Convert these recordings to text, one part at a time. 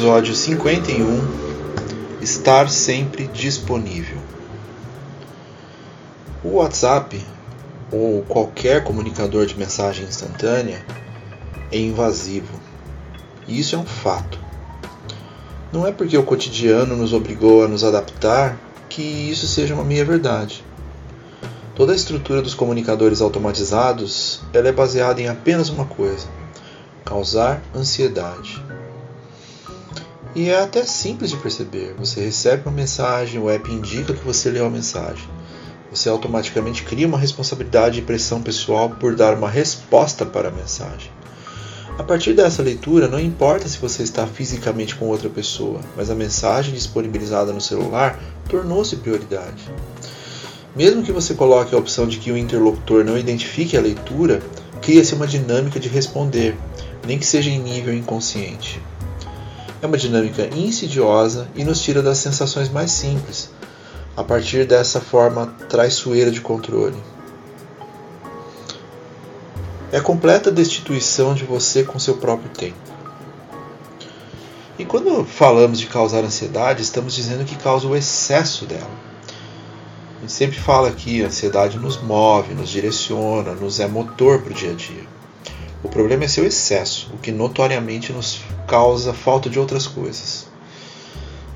Episódio 51 Estar sempre disponível. O WhatsApp ou qualquer comunicador de mensagem instantânea é invasivo. E isso é um fato. Não é porque o cotidiano nos obrigou a nos adaptar que isso seja uma meia verdade. Toda a estrutura dos comunicadores automatizados ela é baseada em apenas uma coisa: causar ansiedade. E é até simples de perceber. Você recebe uma mensagem, o app indica que você leu a mensagem. Você automaticamente cria uma responsabilidade e pressão pessoal por dar uma resposta para a mensagem. A partir dessa leitura, não importa se você está fisicamente com outra pessoa, mas a mensagem disponibilizada no celular tornou-se prioridade. Mesmo que você coloque a opção de que o interlocutor não identifique a leitura, cria-se uma dinâmica de responder, nem que seja em nível inconsciente. É uma dinâmica insidiosa e nos tira das sensações mais simples, a partir dessa forma traiçoeira de controle. É a completa destituição de você com seu próprio tempo. E quando falamos de causar ansiedade, estamos dizendo que causa o excesso dela. A gente sempre fala que a ansiedade nos move, nos direciona, nos é motor para o dia a dia. O problema é seu excesso, o que notoriamente nos causa falta de outras coisas.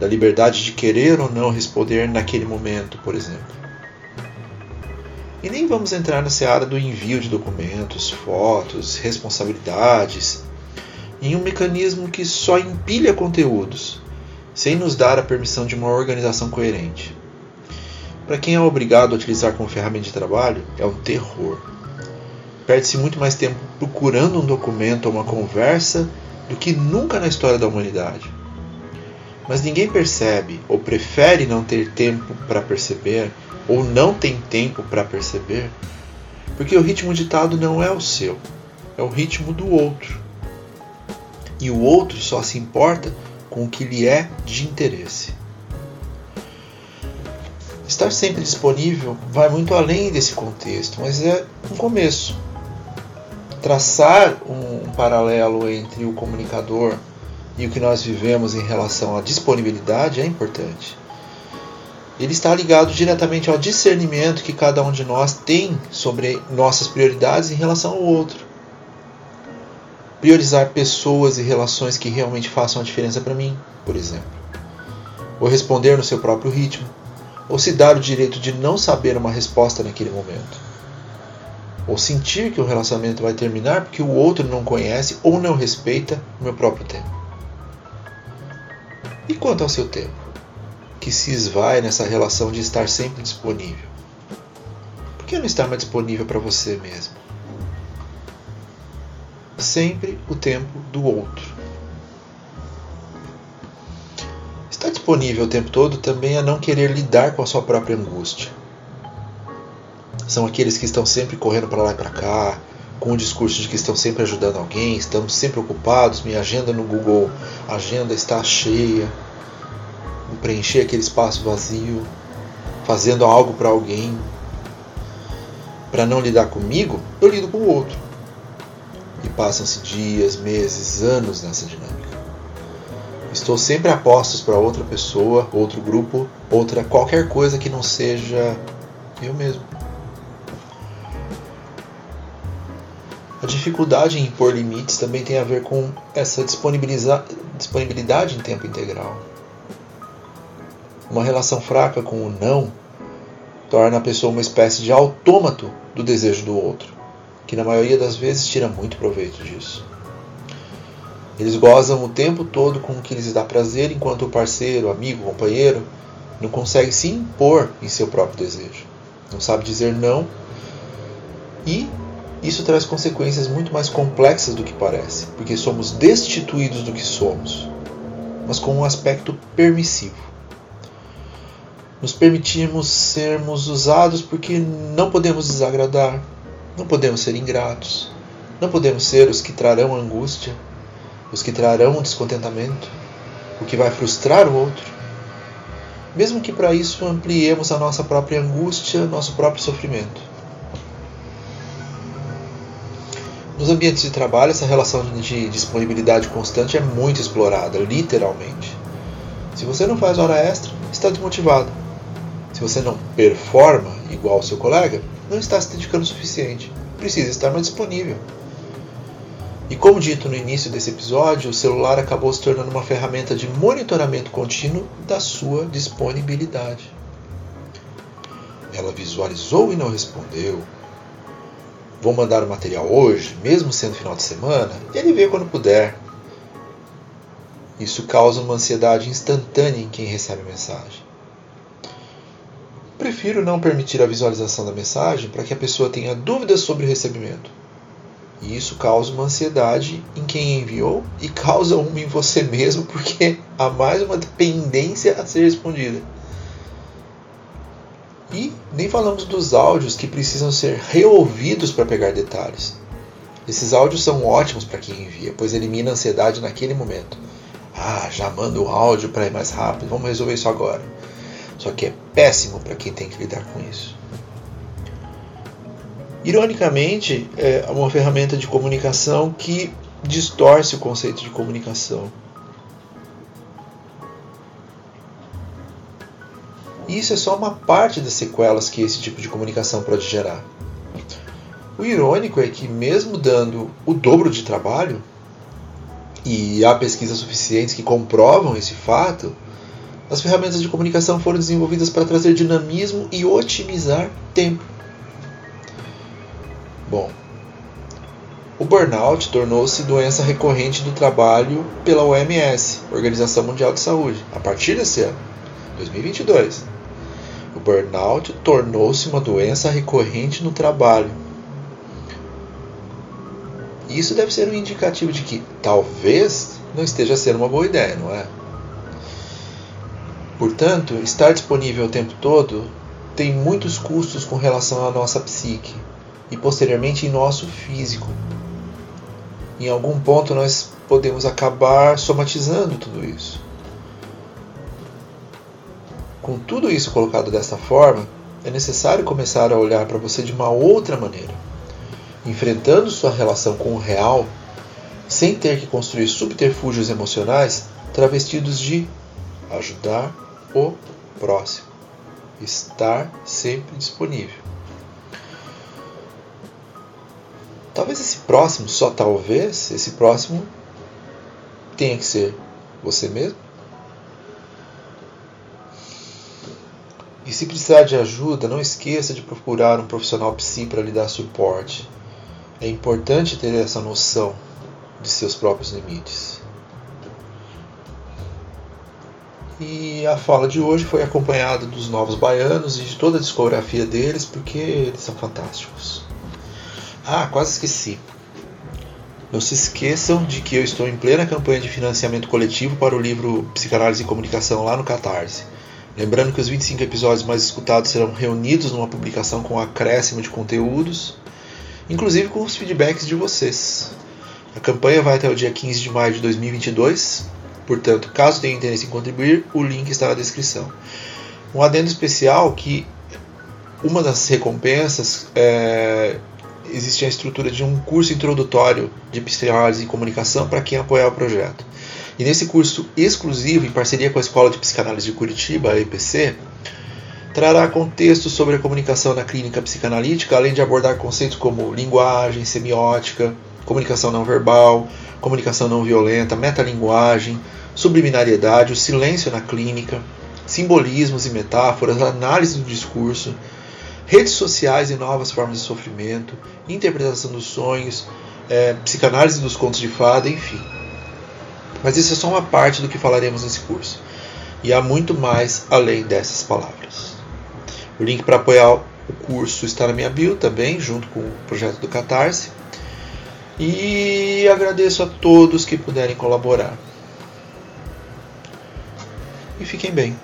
Da liberdade de querer ou não responder naquele momento, por exemplo. E nem vamos entrar na seara do envio de documentos, fotos, responsabilidades, em um mecanismo que só empilha conteúdos, sem nos dar a permissão de uma organização coerente. Para quem é obrigado a utilizar como ferramenta de trabalho, é um terror perde-se muito mais tempo procurando um documento ou uma conversa do que nunca na história da humanidade. Mas ninguém percebe, ou prefere não ter tempo para perceber, ou não tem tempo para perceber, porque o ritmo ditado não é o seu, é o ritmo do outro. E o outro só se importa com o que lhe é de interesse. Estar sempre disponível vai muito além desse contexto, mas é um começo traçar um, paralelo entre o comunicador e o que nós vivemos em relação à disponibilidade é importante. Ele está ligado diretamente ao discernimento que cada um de nós tem sobre nossas prioridades em relação ao outro. Priorizar pessoas e relações que realmente façam a diferença para mim, por exemplo. Ou responder no seu próprio ritmo. Ou se dar o direito de não saber uma resposta naquele momento ou sentir que o relacionamento vai terminar porque o outro não conhece ou não respeita o meu próprio tempo. E quanto ao seu tempo, que se esvai nessa relação de estar sempre disponível? Por que não estar mais disponível para você mesmo? Sempre o tempo do outro. Estar disponível o tempo todo também é não querer lidar com a sua própria angústia são aqueles que estão sempre correndo para lá e para cá, com o discurso de que estão sempre ajudando alguém, estão sempre ocupados, minha agenda no Google, a agenda está cheia, preencher aquele espaço vazio, fazendo algo para alguém. Para não lidar comigo, eu lido com o outro. E passam-se dias, meses, anos nessa dinâmica. Estou sempre a postos para outra pessoa, outro grupo, outra qualquer coisa que não seja eu mesmo. A dificuldade em impor limites também tem a ver com essa disponibilidade em tempo integral. Uma relação fraca com o não torna a pessoa uma espécie de autômato do desejo do outro, que na maioria das vezes tira muito proveito disso. Eles gozam o tempo todo com o que lhes dá prazer, enquanto o parceiro, amigo, companheiro não consegue se impor em seu próprio desejo. Não sabe dizer não e isso traz consequências muito mais complexas do que parece, porque somos destituídos do que somos, mas com um aspecto permissivo. Nos permitimos sermos usados porque não podemos desagradar, não podemos ser ingratos, não podemos ser os que trarão angústia, os que trarão descontentamento, o que vai frustrar o outro. Mesmo que para isso ampliemos a nossa própria angústia, nosso próprio sofrimento. Nos ambientes de trabalho, essa relação de disponibilidade constante é muito explorada, literalmente. Se você não faz hora extra, está desmotivado. Se você não performa igual ao seu colega, não está se dedicando o suficiente. Precisa estar mais disponível. E como dito no início desse episódio, o celular acabou se tornando uma ferramenta de monitoramento contínuo da sua disponibilidade. Ela visualizou e não respondeu, vou mandar o material hoje, mesmo sendo final de semana, e ele vê quando puder. Isso causa uma ansiedade instantânea em quem recebe a mensagem. Prefiro não permitir a visualização da mensagem para que a pessoa tenha dúvidas sobre o recebimento. E isso causa uma ansiedade em quem enviou e causa uma em você mesmo, porque há mais uma dependência a ser respondida. E nem falamos dos áudios que precisam ser reouvidos para pegar detalhes. Esses áudios são ótimos para quem envia, pois elimina a ansiedade naquele momento. Ah, já manda o áudio para ir mais rápido, vamos resolver isso agora. Só que é péssimo para quem tem que lidar com isso. Ironicamente, é uma ferramenta de comunicação que distorce o conceito de comunicação. Isso é só uma parte das sequelas que esse tipo de comunicação pode gerar. O irônico é que, mesmo dando o dobro de trabalho, e há pesquisas suficientes que comprovam esse fato, as ferramentas de comunicação foram desenvolvidas para trazer dinamismo e otimizar tempo. Bom, o burnout tornou-se doença recorrente do trabalho pela OMS, Organização Mundial de Saúde, a partir desse ano, 2022 burnout tornou-se uma doença recorrente no trabalho. Isso deve ser um indicativo de que talvez não esteja sendo uma boa ideia, não é? Portanto, estar disponível o tempo todo tem muitos custos com relação à nossa psique e posteriormente em nosso físico. Em algum ponto nós podemos acabar somatizando tudo isso. Com tudo isso colocado dessa forma, é necessário começar a olhar para você de uma outra maneira, enfrentando sua relação com o real, sem ter que construir subterfúgios emocionais travestidos de ajudar o próximo, estar sempre disponível. Talvez esse próximo, só talvez, esse próximo tenha que ser você mesmo E se precisar de ajuda, não esqueça de procurar um profissional psi para lhe dar suporte. É importante ter essa noção de seus próprios limites. E a fala de hoje foi acompanhada dos Novos Baianos e de toda a discografia deles, porque eles são fantásticos. Ah, quase esqueci. Não se esqueçam de que eu estou em plena campanha de financiamento coletivo para o livro Psicanálise e Comunicação lá no Catarse. Lembrando que os 25 episódios mais escutados serão reunidos numa publicação com acréscimo de conteúdos, inclusive com os feedbacks de vocês. A campanha vai até o dia 15 de maio de 2022, portanto, caso tenha interesse em contribuir, o link está na descrição. Um adendo especial que uma das recompensas é, existe a estrutura de um curso introdutório de psicanálise e comunicação para quem apoiar o projeto. E nesse curso exclusivo, em parceria com a Escola de Psicanálise de Curitiba, a EPC, trará contextos sobre a comunicação na clínica psicanalítica, além de abordar conceitos como linguagem, semiótica, comunicação não verbal, comunicação não violenta, metalinguagem, subliminariedade, o silêncio na clínica, simbolismos e metáforas, análise do discurso, redes sociais e novas formas de sofrimento, interpretação dos sonhos, é, psicanálise dos contos de fada, enfim. Mas isso é só uma parte do que falaremos nesse curso. E há muito mais além dessas palavras. O link para apoiar O curso está na minha bio também, junto com o projeto do Catarse. E agradeço a todos que puderem colaborar. E fiquem bem.